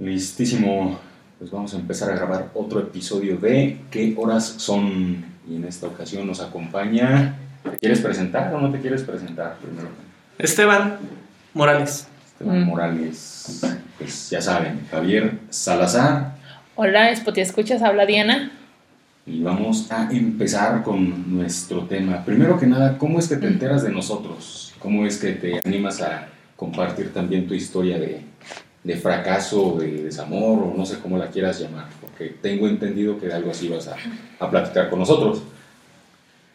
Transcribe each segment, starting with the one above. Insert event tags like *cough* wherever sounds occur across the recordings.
Listísimo. Pues vamos a empezar a grabar otro episodio de ¿Qué horas son? Y en esta ocasión nos acompaña. ¿Te quieres presentar o no te quieres presentar primero? Esteban Morales. Esteban Mm. Morales. Pues ya saben, Javier Salazar. Hola, Spotty Escuchas, habla Diana. Y vamos a empezar con nuestro tema. Primero que nada, ¿cómo es que te Mm. enteras de nosotros? ¿Cómo es que te animas a compartir también tu historia de, de fracaso, de desamor, o no sé cómo la quieras llamar? Porque tengo entendido que de algo así vas a, a platicar con nosotros.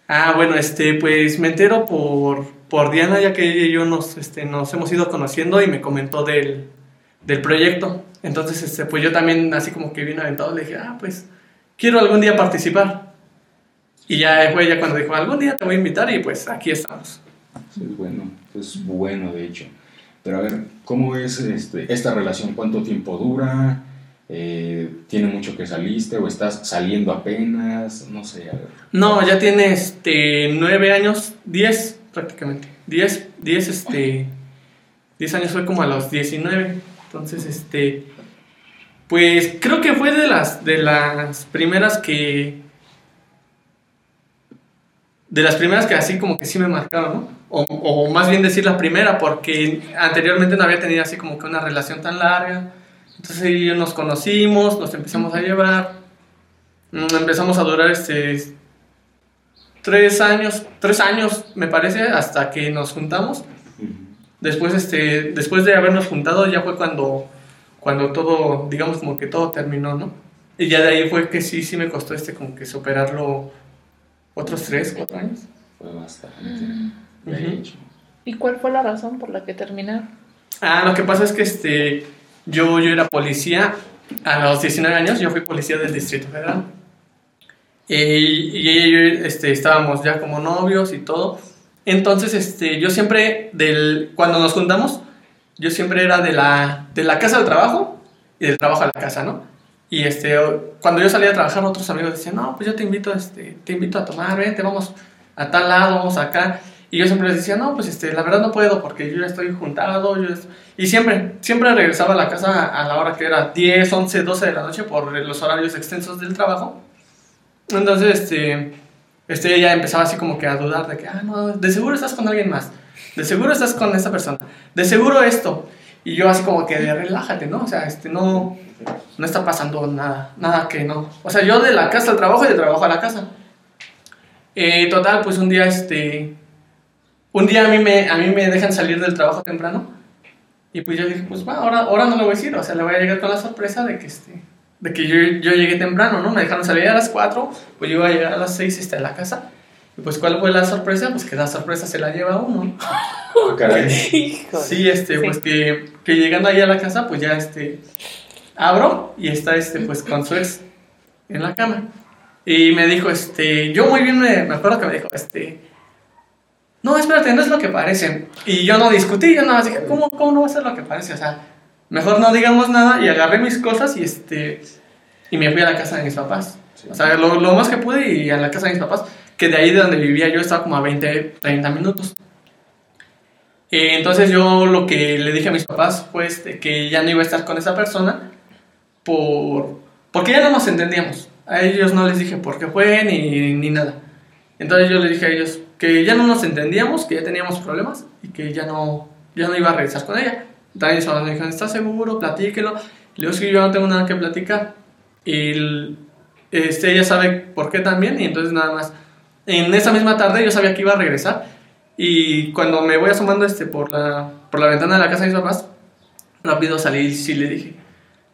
Ah, bueno, este, pues me entero por, por Diana, ya que ella y yo nos, este, nos hemos ido conociendo y me comentó del, del proyecto. Entonces, este, pues yo también, así como que bien aventado, le dije, ah, pues quiero algún día participar. Y ya fue ella cuando dijo, algún día te voy a invitar y pues aquí estamos. Eso es bueno, eso es bueno de hecho. Pero a ver, ¿cómo es este, esta relación? ¿Cuánto tiempo dura? Eh, ¿Tiene mucho que saliste o estás saliendo apenas? No sé, a ver. No, ya tiene este, nueve años, diez prácticamente. Diez, diez, este, diez años fue como a los 19. Entonces, este, pues creo que fue de las, de las primeras que, de las primeras que así como que sí me marcaron, ¿no? O, o más bien decir la primera, porque anteriormente no había tenido así como que una relación tan larga. Entonces ahí nos conocimos, nos empezamos a llevar, mm, empezamos a durar este tres años, tres años me parece, hasta que nos juntamos. Después, este, después de habernos juntado ya fue cuando, cuando todo, digamos como que todo terminó, ¿no? Y ya de ahí fue que sí, sí me costó este como que superarlo otros tres, cuatro años. Fue bastante. De hecho. ¿Y cuál fue la razón por la que terminaron? Ah, lo que pasa es que este, yo, yo era policía a los 19 años, yo fui policía del Distrito Federal. Y, y yo este, estábamos ya como novios y todo. Entonces, este, yo siempre, del, cuando nos juntamos, yo siempre era de la, de la casa al trabajo y del trabajo a la casa, ¿no? Y este, cuando yo salía a trabajar, otros amigos decían, no, pues yo te invito, este, te invito a tomar, vente, vamos a tal lado, vamos acá. Y yo siempre les decía, no, pues este, la verdad no puedo porque yo ya estoy juntado. Yo ya est-". Y siempre, siempre regresaba a la casa a la hora que era 10, 11, 12 de la noche por los horarios extensos del trabajo. Entonces, este, este, ella empezaba así como que a dudar de que, ah, no, de seguro estás con alguien más. De seguro estás con esta persona. De seguro esto. Y yo así como que relájate, ¿no? O sea, este, no, no está pasando nada, nada que no. O sea, yo de la casa al trabajo y de trabajo a la casa. Eh, total, pues un día, este, un día a mí, me, a mí me dejan salir del trabajo temprano. Y pues yo dije, pues va, ahora, ahora no le voy a decir. O sea, le voy a llegar con la sorpresa de que, este, de que yo, yo llegué temprano, ¿no? Me dejaron salir a las 4, pues yo iba a llegar a las 6 este, a la casa. Y pues, ¿cuál fue la sorpresa? Pues que la sorpresa se la lleva uno. Ah, caray. *laughs* Sí, este, pues que, que llegando ahí a la casa, pues ya este, abro y está este, pues con su ex en la cama. Y me dijo, este, yo muy bien me, me acuerdo que me dijo, este, no, espérate, no es lo que parece. Y yo no discutí, yo nada más dije, ¿cómo, ¿cómo no va a ser lo que parece? O sea, mejor no digamos nada y agarré mis cosas y este, y me fui a la casa de mis papás. Sí. O sea, lo, lo más que pude y a la casa de mis papás, que de ahí de donde vivía yo estaba como a 20, 30 minutos. Eh, entonces yo lo que le dije a mis papás fue este, que ya no iba a estar con esa persona por, porque ya no nos entendíamos. A ellos no les dije por qué fue ni, ni nada. Entonces yo les dije a ellos que ya no nos entendíamos, que ya teníamos problemas y que ya no, ya no iba a regresar con ella. También me dijeron, ¿estás seguro? Platíquelo. Le digo, yo no tengo nada que platicar. Y este, ella sabe por qué también y entonces nada más. En esa misma tarde yo sabía que iba a regresar y cuando me voy asomando este, por, la, por la ventana de la casa de mis papás, rápido salí y sí le dije.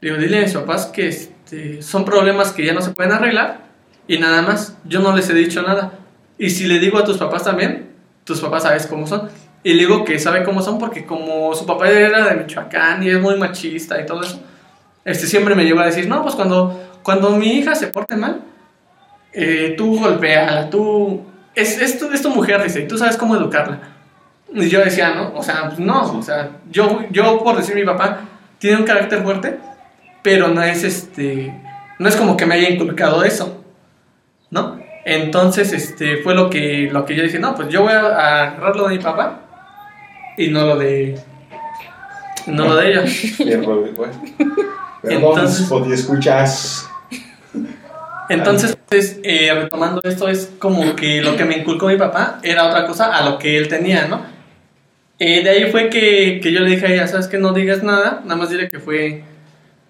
Digo, dile a mis papás que este, son problemas que ya no se pueden arreglar y nada más. Yo no les he dicho nada. Y si le digo a tus papás también, tus papás sabes cómo son. Y le digo que sabe cómo son porque como su papá era de Michoacán y es muy machista y todo eso, este, siempre me lleva a decir, no, pues cuando, cuando mi hija se porte mal, eh, tú golpeala, tú... Es, es, tu, es tu mujer, dice, y tú sabes cómo educarla. Y yo decía, no, o sea, pues no, o sea, yo, yo por decir mi papá, tiene un carácter fuerte, pero no es este, no es como que me haya inculcado eso, ¿no? Entonces, este, fue lo que, lo que yo dije, no, pues yo voy a agarrar lo de mi papá y no lo de, no lo de ella. *laughs* *laughs* Perdón, Entonces- Spotty, escuchas. Entonces, pues, eh, retomando esto, es como que lo que me inculcó mi papá era otra cosa a lo que él tenía, ¿no? Eh, de ahí fue que, que yo le dije a ella, ¿sabes que No digas nada, nada más dile que fue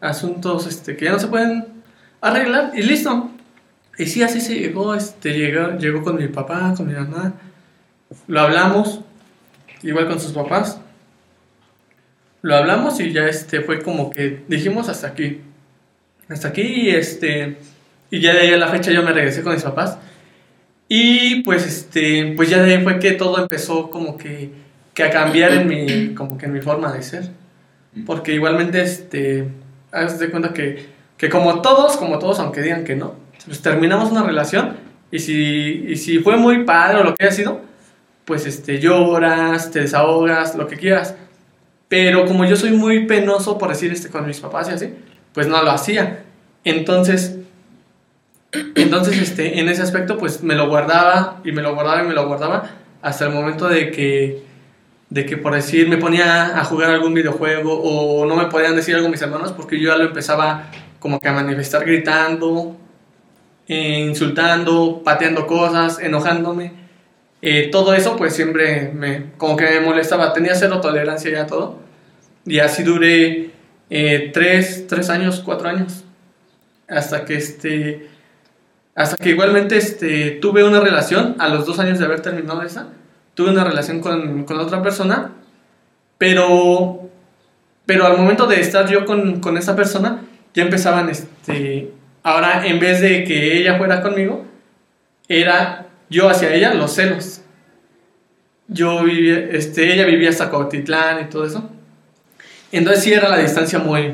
asuntos este, que ya no se pueden arreglar y listo. Y sí, así se llegó, este, llegó, llegó con mi papá, con mi mamá, lo hablamos, igual con sus papás. Lo hablamos y ya este, fue como que dijimos hasta aquí. Hasta aquí y este... Y ya de ahí a la fecha yo me regresé con mis papás. Y pues este, pues ya de ahí fue que todo empezó como que, que a cambiar en mi, como que en mi forma de ser. Porque igualmente, este, haz de cuenta que, que como todos, como todos, aunque digan que no, pues terminamos una relación y si, y si fue muy padre o lo que haya sido, pues este, lloras, te desahogas, lo que quieras. Pero como yo soy muy penoso, por decir, este, con mis papás y así, pues no lo hacía. Entonces, entonces, este, en ese aspecto, pues me lo guardaba y me lo guardaba y me lo guardaba hasta el momento de que, de que por decir, me ponía a jugar algún videojuego o no me podían decir algo mis hermanos porque yo ya lo empezaba como que a manifestar gritando, eh, insultando, pateando cosas, enojándome. Eh, todo eso pues siempre me, como que me molestaba, tenía cero tolerancia ya a todo. Y así duré eh, tres, tres años, cuatro años. Hasta que este hasta que igualmente este, tuve una relación, a los dos años de haber terminado esa, tuve una relación con, con otra persona, pero, pero al momento de estar yo con, con esa persona, ya empezaban, este, ahora en vez de que ella fuera conmigo, era yo hacia ella los celos. Yo vivía, este, ella vivía hasta Cotitlán y todo eso. Entonces sí era la distancia muy,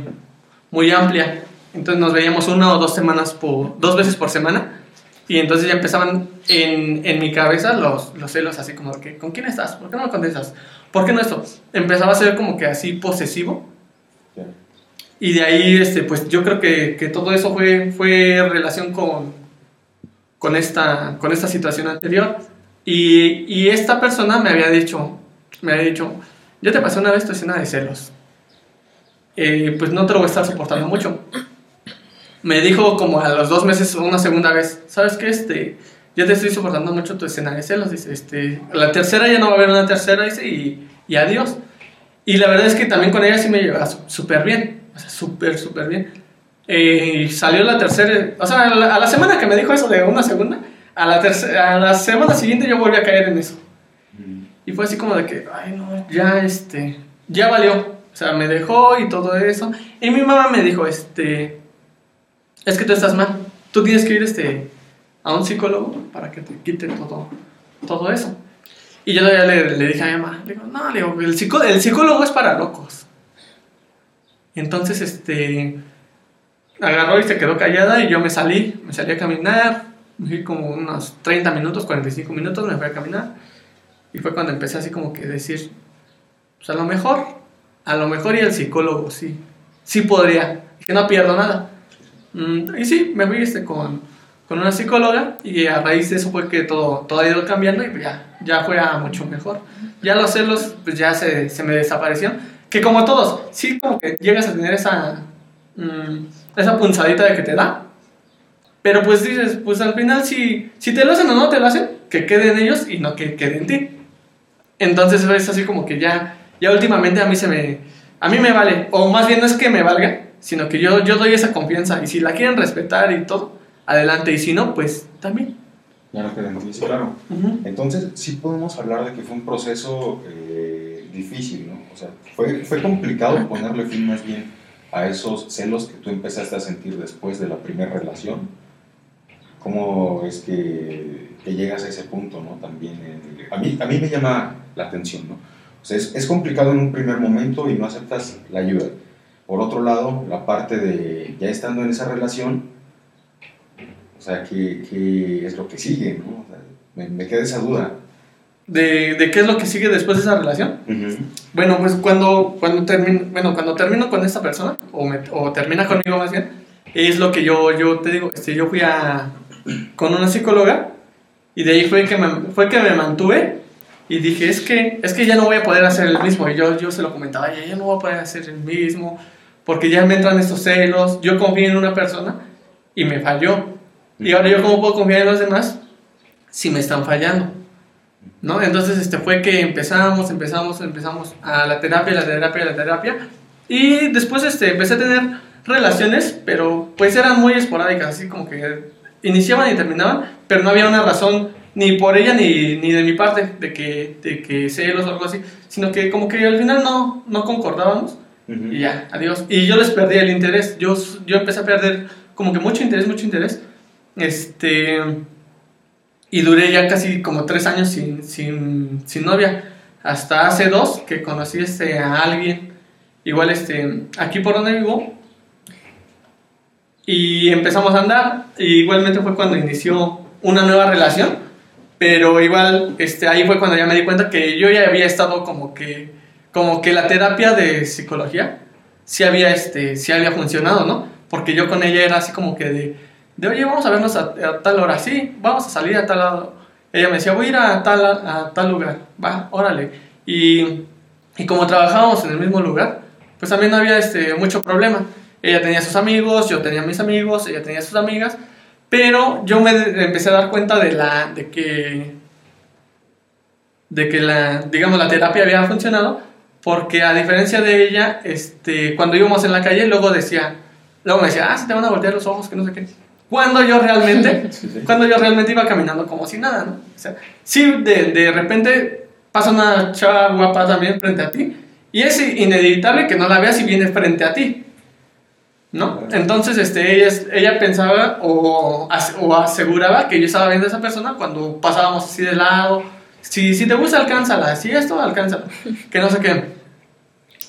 muy amplia. Entonces nos veíamos una o dos semanas por, dos veces por semana. Y entonces ya empezaban en, en mi cabeza los, los celos así como que, ¿con quién estás? ¿Por qué no me contestas? ¿Por qué no esto? Empezaba a ser como que así posesivo. Y de ahí, este, pues yo creo que, que todo eso fue, fue relación con, con, esta, con esta situación anterior. Y, y esta persona me había dicho, me había dicho, yo te pasé una vez tu escena de celos. Eh, pues no te lo voy a estar soportando mucho. Me dijo como a los dos meses una segunda vez, ¿sabes qué? Este, ya te estoy soportando mucho tu escena de celos. Dice, este, la tercera ya no va a haber una tercera, dice, y, y adiós. Y la verdad es que también con ella sí me llevaba súper bien, o sea, súper, súper bien. Eh, y salió la tercera, o sea, a la, a la semana que me dijo eso de una segunda, a la, tercera, a la semana siguiente yo volví a caer en eso. Y fue así como de que, ay, no, ya, este, ya valió. O sea, me dejó y todo eso. Y mi mamá me dijo, este, es que tú estás mal. Tú tienes que ir, este, a un psicólogo para que te quite todo, todo eso. Y yo todavía le, dije a mi mamá, le digo, no, le digo, el, psicó- el psicólogo es para locos. Entonces, este, agarró y se quedó callada y yo me salí, me salí a caminar, me fui como unos 30 minutos, 45 minutos, me fui a caminar. Y fue cuando empecé así como que decir, pues a lo mejor, a lo mejor y el psicólogo, sí, sí podría, que no pierdo nada. Mm, y sí, me fui este, con, con una psicóloga y a raíz de eso fue que todo, todo ha ido cambiando y ya, ya fue a mucho mejor. Ya los celos pues ya se, se me desaparecieron, que como todos, sí como que llegas a tener esa, mm, esa punzadita de que te da, pero pues dices, pues al final si, si te lo hacen o no te lo hacen, que quede en ellos y no que quede en ti. Entonces es así como que ya, ya últimamente a mí se me, a mí me vale, o más bien no es que me valga, sino que yo, yo doy esa confianza y si la quieren respetar y todo, adelante, y si no, pues también. Ya no ti, sí, claro. Ujú. Entonces, sí podemos hablar de que fue un proceso eh, difícil, ¿no? O sea, fue, fue complicado ponerle fin más bien a esos celos que tú empezaste a sentir después de la primera relación. ¿Cómo es que, que llegas a ese punto, ¿no? También, eh, a, mí, a mí me llama la atención, ¿no? O sea, es, es complicado en un primer momento y no aceptas la ayuda. Por otro lado, la parte de ya estando en esa relación, o sea, ¿qué, qué es lo que sigue, ¿no? O sea, me, me queda esa duda. De, de qué es lo que sigue después de esa relación. Bueno, pues cuando, cuando, termino, bueno, cuando termino con esta persona, o, me- o termina conmigo más bien, es lo que yo, yo te digo, este, yo fui a, con una psicóloga y de ahí fue que me, fue que me mantuve y dije, es que, es que ya no voy a poder hacer el mismo. Y yo, yo se lo comentaba, ya, ya no voy a poder hacer el mismo, porque ya me entran estos celos, yo confié en una persona y me falló. Y ahora yo cómo puedo confiar en los demás si me están fallando. ¿No? Entonces este fue que empezamos, empezamos, empezamos a la terapia, la terapia, la terapia y después este empecé a tener relaciones, pero pues eran muy esporádicas, así como que iniciaban y terminaban, pero no había una razón ni por ella ni, ni de mi parte de que, de que celos o algo así, sino que como que al final no, no concordábamos Y ya, adiós. Y yo les perdí el interés, yo, yo empecé a perder como que mucho interés, mucho interés. Este, y duré ya casi como tres años sin, sin, sin novia. Hasta hace dos que conocí este, a alguien, igual este, aquí por donde vivo. Y empezamos a andar. Igualmente fue cuando inició una nueva relación. Pero igual este, ahí fue cuando ya me di cuenta que yo ya había estado como que, como que la terapia de psicología sí había, este, sí había funcionado, ¿no? Porque yo con ella era así como que de, oye, vamos a vernos a, a tal hora, sí, vamos a salir a tal lado. Ella me decía, voy a ir a tal, a tal lugar, va, órale. Y, y como trabajábamos en el mismo lugar, pues también no había este, mucho problema. Ella tenía sus amigos, yo tenía mis amigos, ella tenía sus amigas, pero yo me empecé a dar cuenta de, la, de que, de que la, digamos, la terapia había funcionado, porque a diferencia de ella, este, cuando íbamos en la calle, luego decía, luego me decía, ah, se te van a voltear los ojos, que no sé qué. Cuando yo realmente, *laughs* Sí, sí. cuando yo realmente iba caminando como si nada, ¿no? O sea, sí, de, de repente pasa una chava guapa también frente a ti, y es inevitable que no la veas y viene frente a ti. ¿No? Entonces, este, ella, ella pensaba o, o aseguraba que yo estaba viendo a esa persona cuando pasábamos así de lado. Si, si te gusta, alcánzala. Si esto, alcánzala. Que no sé qué.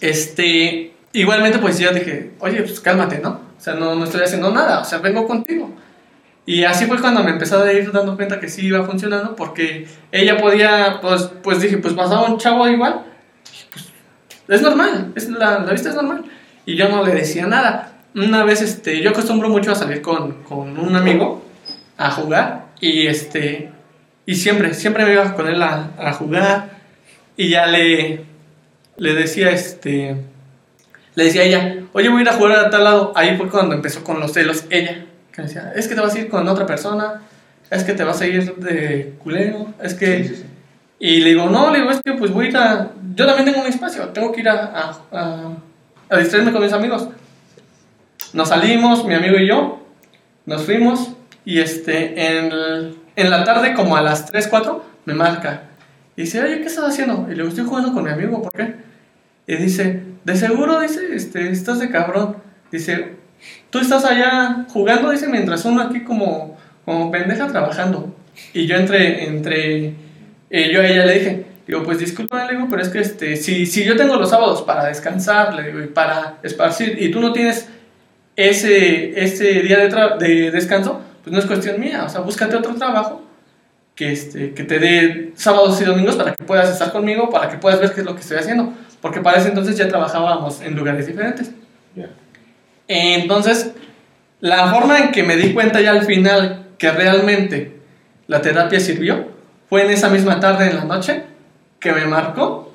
Este, igualmente, pues yo dije, oye, pues cálmate, ¿no? O sea, no, no estoy haciendo nada. O sea, vengo contigo. Y así fue cuando me empecé a ir dando cuenta que sí iba funcionando porque ella podía, pues, pues dije, pues pasaba un chavo igual. Pues, es normal, es la, la vista es normal. Y yo no le decía nada. Una vez, este, yo acostumbro mucho a salir con, con un amigo a jugar y este, y siempre, siempre me iba con él a, a jugar y ya le, le decía, este, le decía a ella, oye, voy a ir a jugar a tal lado. Ahí fue cuando empezó con los celos ella, que decía, es que te vas a ir con otra persona, es que te vas a ir de culero, es que... Sí, sí, sí. Y le digo, no, le digo, es que pues voy a ir a... Yo también tengo un espacio, tengo que ir a, a, a- a distraerme con mis amigos. Nos salimos, mi amigo y yo, nos fuimos y este, en, el- en la tarde, como a las 3, 4, me marca. Y dice, oye, ¿qué estás haciendo? Y le digo, estoy jugando con mi amigo, ¿por qué? Y dice, de seguro, dice, este, estás de cabrón. Dice, tú estás allá jugando, dice, mientras uno aquí como, como pendeja trabajando. Y yo entre, entre, eh, yo a ella le dije, digo, pues disculpa, le digo, pero es que este, si, si yo tengo los sábados para descansar, le digo, y para esparcir, y tú no tienes ese, ese día de, de descanso, pues no es cuestión mía, o sea, búscate otro trabajo que, este, que te dé sábados y domingos para que puedas estar conmigo, para que puedas ver qué es lo que estoy haciendo, porque para ese entonces ya trabajábamos en lugares diferentes. Entonces, la forma en que me di cuenta ya al final que realmente la terapia sirvió fue en esa misma tarde en la noche que me marcó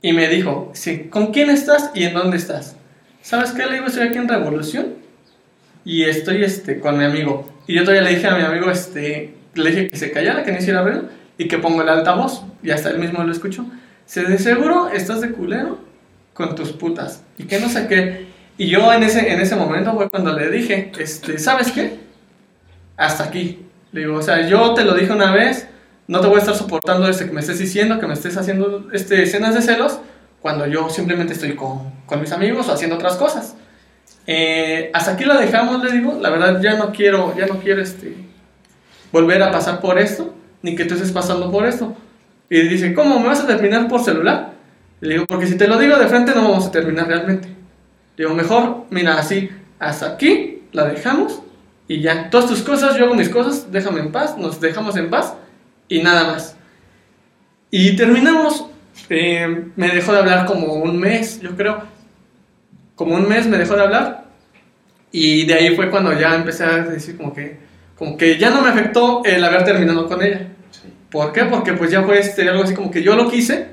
y me dijo, sí, ¿con quién estás y en dónde estás? ¿Sabes qué? Le digo, estoy aquí en Revolución y estoy este, con mi amigo. Y yo todavía le dije a mi amigo, este, le dije que se callara, que no hiciera ruido y que pongo el altavoz. Y hasta él mismo lo escuchó. Se de seguro estás de culero con tus putas. Y que no sé qué. Y yo en ese, en ese momento fue cuando le dije, este, ¿sabes qué? Hasta aquí. Le digo, o sea, yo te lo dije una vez, no te voy a estar soportando este que me estés diciendo, que me estés haciendo este, escenas de celos, cuando yo simplemente estoy con, con mis amigos o haciendo otras cosas. Eh, hasta aquí la dejamos, le digo, la verdad ya no quiero, ya no quiero este, volver a pasar por esto, ni que tú estés pasando por esto. Y dice, ¿cómo? ¿Me vas a terminar por celular? Le digo, porque si te lo digo de frente no vamos a terminar realmente. Le digo, mejor, mira, así, hasta aquí, la dejamos y ya. Todas tus cosas, yo hago mis cosas, déjame en paz, nos dejamos en paz y nada más. Y terminamos. eh, me dejó de hablar como un mes, yo creo. Como un mes me dejó de hablar. Y de ahí fue cuando ya empecé a decir como que, como que ya no me afectó el haber terminado con ella. Sí. ¿Por qué? Porque pues ya fue este, algo así como que yo lo quise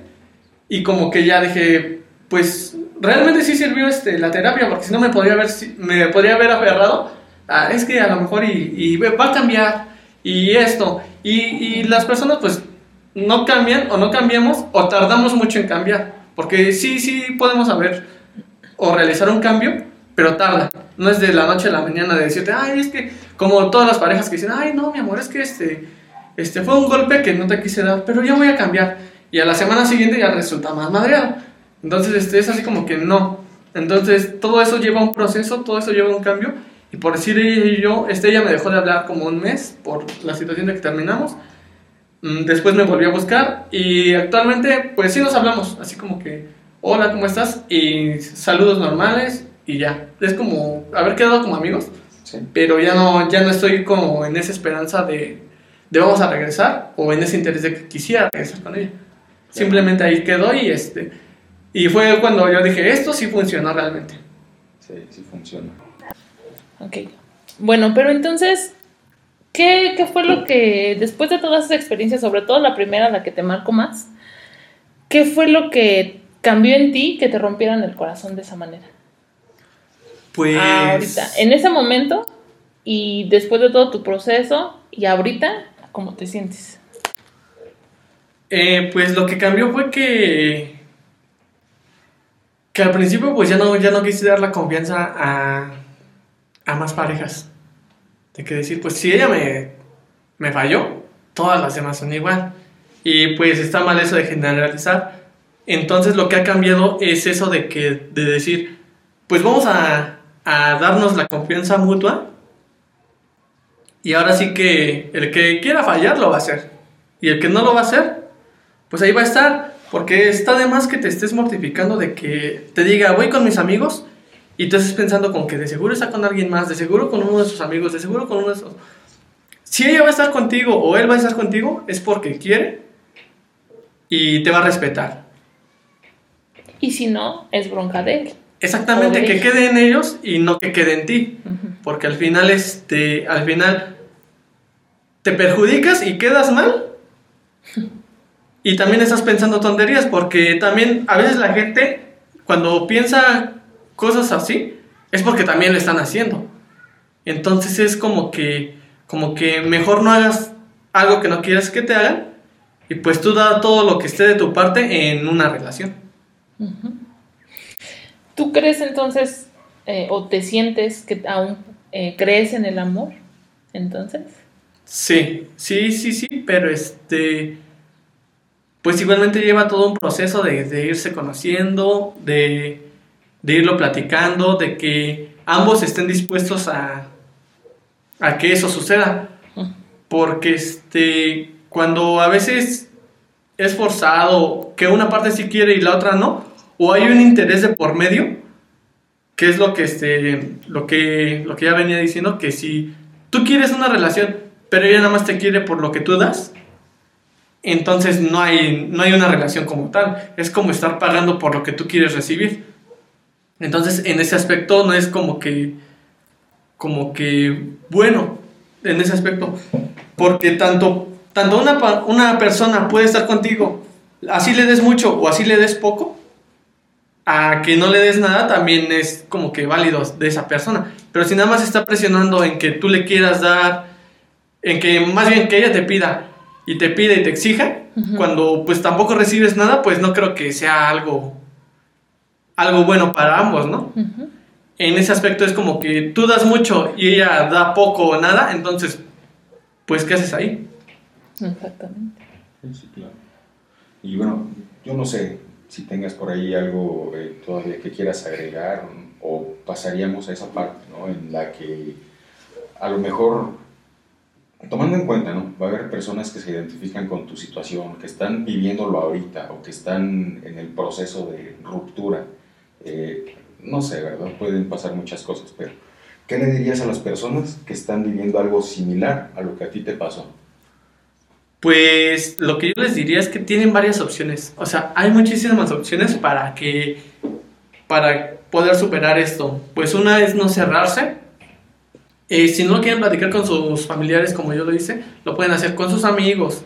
y como que ya dije, pues realmente sí sirvió este, la terapia, porque si no me podría haber, me podría haber aferrado. a, es que a lo mejor y, y va a cambiar, y esto. Y, y las personas, pues, no cambian o no cambiamos o tardamos mucho en cambiar. Porque sí, sí podemos saber o realizar un cambio, pero tarda. No es de la noche a la mañana de decirte, ay, es que, como todas las parejas que dicen, ay, no, mi amor, es que este, este fue un golpe que no te quise dar, pero ya voy a cambiar. Y a la semana siguiente ya resulta más madreado. Entonces, este, es así como que no. Entonces, todo eso lleva un proceso, todo eso lleva un cambio. Y por decir yo, este, ella me dejó de hablar como un mes por la situación de que terminamos. Mm, Después me volvió a buscar y actualmente, pues sí nos hablamos, así como que, hola, ¿cómo estás? Y saludos normales y ya. Es como haber quedado como amigos, Sí. pero ya no, ya no estoy como en esa esperanza de, de vamos a regresar o en ese interés de que quisiera regresar con ella. Simplemente ahí quedó y este. Y fue cuando yo dije, esto sí funcionó realmente. Sí, sí funciona. Ok. Bueno, pero entonces, ¿qué, qué fue lo que, después de todas esas experiencias, sobre todo la primera, la que te marcó más, qué fue lo que cambió en ti que te rompieran el corazón de esa manera? Pues. Ahorita, en ese momento y después de todo tu proceso y ahorita, ¿cómo te sientes? Eh, pues lo que cambió fue que. Que al principio, pues ya no, ya no quise dar la confianza a, a más parejas. De que decir, pues si ella me, me falló, todas las demás son igual. Y pues está mal eso de generalizar. Entonces lo que ha cambiado es eso de que, de decir, pues vamos a, a darnos la confianza mutua. Y ahora sí que el que quiera fallar lo va a hacer. Y el que no lo va a hacer, pues ahí va a estar. Porque está de más que te estés mortificando de que te diga, voy con mis amigos, y tú estés pensando con que de seguro está con alguien más, de seguro con uno de sus amigos, de seguro con uno de esos. Si ella va a estar contigo o él va a estar contigo, es porque quiere y te va a respetar. Y si no, es bronca de él. Exactamente, que quede en ellos y no que quede en ti. Porque al final, este, al final te perjudicas y quedas mal. *laughs* Y también estás pensando tonterías, porque también a veces la gente, cuando piensa cosas así, es porque también lo están haciendo. Entonces es como que, como que mejor no hagas algo que no quieras que te hagan, y pues tú da todo lo que esté de tu parte en una relación. ¿Tú crees entonces eh, o te sientes que aún eh, crees en el amor? Entonces, Sí, sí, sí, sí, pero este, pues igualmente lleva todo un proceso de, de irse conociendo, de, de irlo platicando, de que ambos estén dispuestos a, a que eso suceda. Porque este, cuando a veces es forzado, que una parte sí quiere y la otra no, o hay un interés de por medio, que es lo que, este, lo que, lo que ya venía diciendo, que si tú quieres una relación, pero ella nada más te quiere por lo que tú das, entonces no hay, no hay una relación como tal. Es como estar pagando por lo que tú quieres recibir. Entonces, en ese aspecto no es como que, como que bueno, en ese aspecto. Porque tanto, tanto una, una persona puede estar contigo, así le des mucho o así le des poco, a que no le des nada también es como que válido de esa persona. Pero si nada más está presionando en que tú le quieras dar, en que más bien que ella te pida y te pide y te exija, cuando pues tampoco recibes nada, pues no creo que sea algo algo bueno para ambos, ¿no? En ese aspecto es como que tú das mucho y ella da poco o nada, entonces pues ¿qué haces ahí? exactamente. Sí, claro. Y bueno, yo no sé si tengas por ahí algo eh, todavía que quieras agregar o pasaríamos a esa parte, ¿no? En la que a lo mejor, tomando en cuenta, ¿no? Va a haber personas que se identifican con tu situación, que están viviéndolo ahorita o que están en el proceso de ruptura. Eh, no sé, ¿verdad? Pueden pasar muchas cosas, pero ¿qué le dirías a las personas que están viviendo algo similar a lo que a ti te pasó? Pues lo que yo les diría es que tienen varias opciones. O sea, hay muchísimas opciones para que para poder superar esto. Pues una es no cerrarse. Eh, si no quieren platicar con sus familiares, como yo lo hice, lo pueden hacer con sus amigos.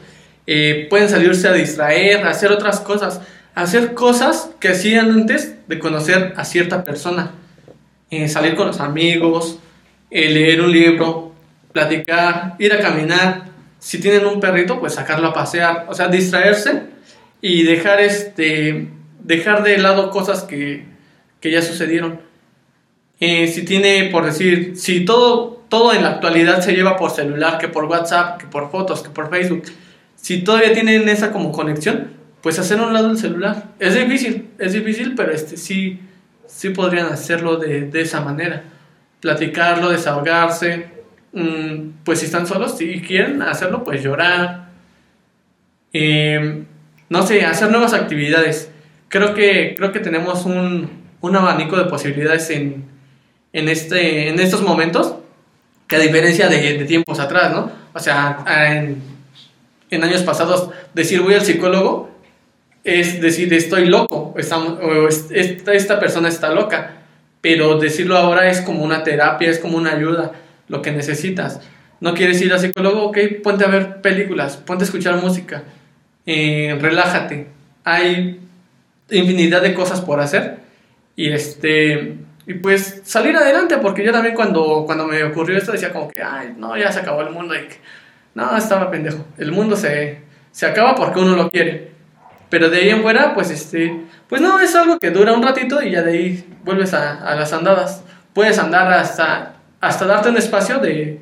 Eh, pueden salirse a distraer, hacer otras cosas. hacer cosas que hacían antes de conocer a cierta persona. Eh, salir con los amigos, leer un libro, platicar, ir a caminar. Si tienen un perrito, pues sacarlo a pasear. O sea, distraerse y dejar, este, dejar de lado cosas que, que ya sucedieron. Eh, si tiene, por decir, si todo, todo en la actualidad se lleva por celular, que por WhatsApp, que por fotos, que por Facebook, si todavía tienen esa como conexión, pues hacer a un lado el celular. Es difícil, es difícil, pero este sí, sí podrían hacerlo de, de esa manera. Platicarlo, desahogarse. Mm, pues si están solos, si quieren hacerlo, pues llorar. Em, no sé, hacer nuevas actividades. Creo que, creo que tenemos un, un abanico de posibilidades en, en, este, en estos momentos que a diferencia de, tiempos atrás, ¿no? O sea, en, años pasados decir voy al psicólogo es decir estoy loco esta, esta persona está loca, pero decirlo ahora es como una terapia, es como una ayuda, lo que necesitas. No quieres ir al psicólogo, ok, ponte a ver películas, ponte a escuchar música, eh, relájate. Hay infinidad de cosas por hacer y este y pues salir adelante porque yo también cuando cuando me ocurrió esto decía como que ay no ya se acabó el mundo no estaba pendejo el mundo se, se acaba porque uno lo quiere pero de ahí en fuera pues este pues no es algo que dura un ratito y ya de ahí vuelves a, a las andadas puedes andar hasta hasta darte un espacio de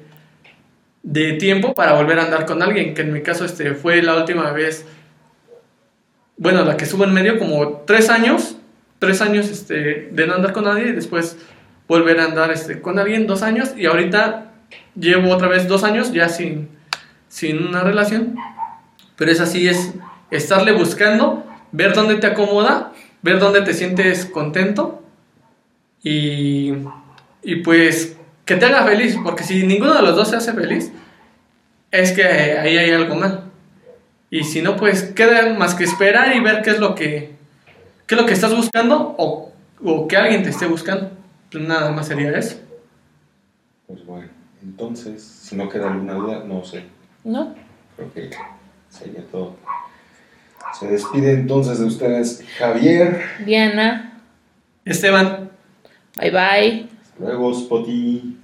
de tiempo para volver a andar con alguien que en mi caso este fue la última vez bueno, la que estuvo en medio como tres años, tres años este, de no andar con nadie y después volver a andar este, con alguien, dos años, y ahorita llevo otra vez dos años ya sin, sin una relación, pero es así, es estarle buscando, ver dónde te acomoda, ver dónde te sientes contento y, y pues que te haga feliz, porque si ninguno de los dos se hace feliz, es que ahí hay algo mal. Y si no, pues queda más que esperar y ver qué es lo que, qué es lo que estás buscando o, o que alguien te esté buscando. Pues nada más sería eso. Pues bueno, entonces, si no queda alguna duda, no sé. ¿No? Creo que sería todo. Se despide entonces de ustedes Javier. Diana, Esteban. bye bye. Hasta luego, Spotty.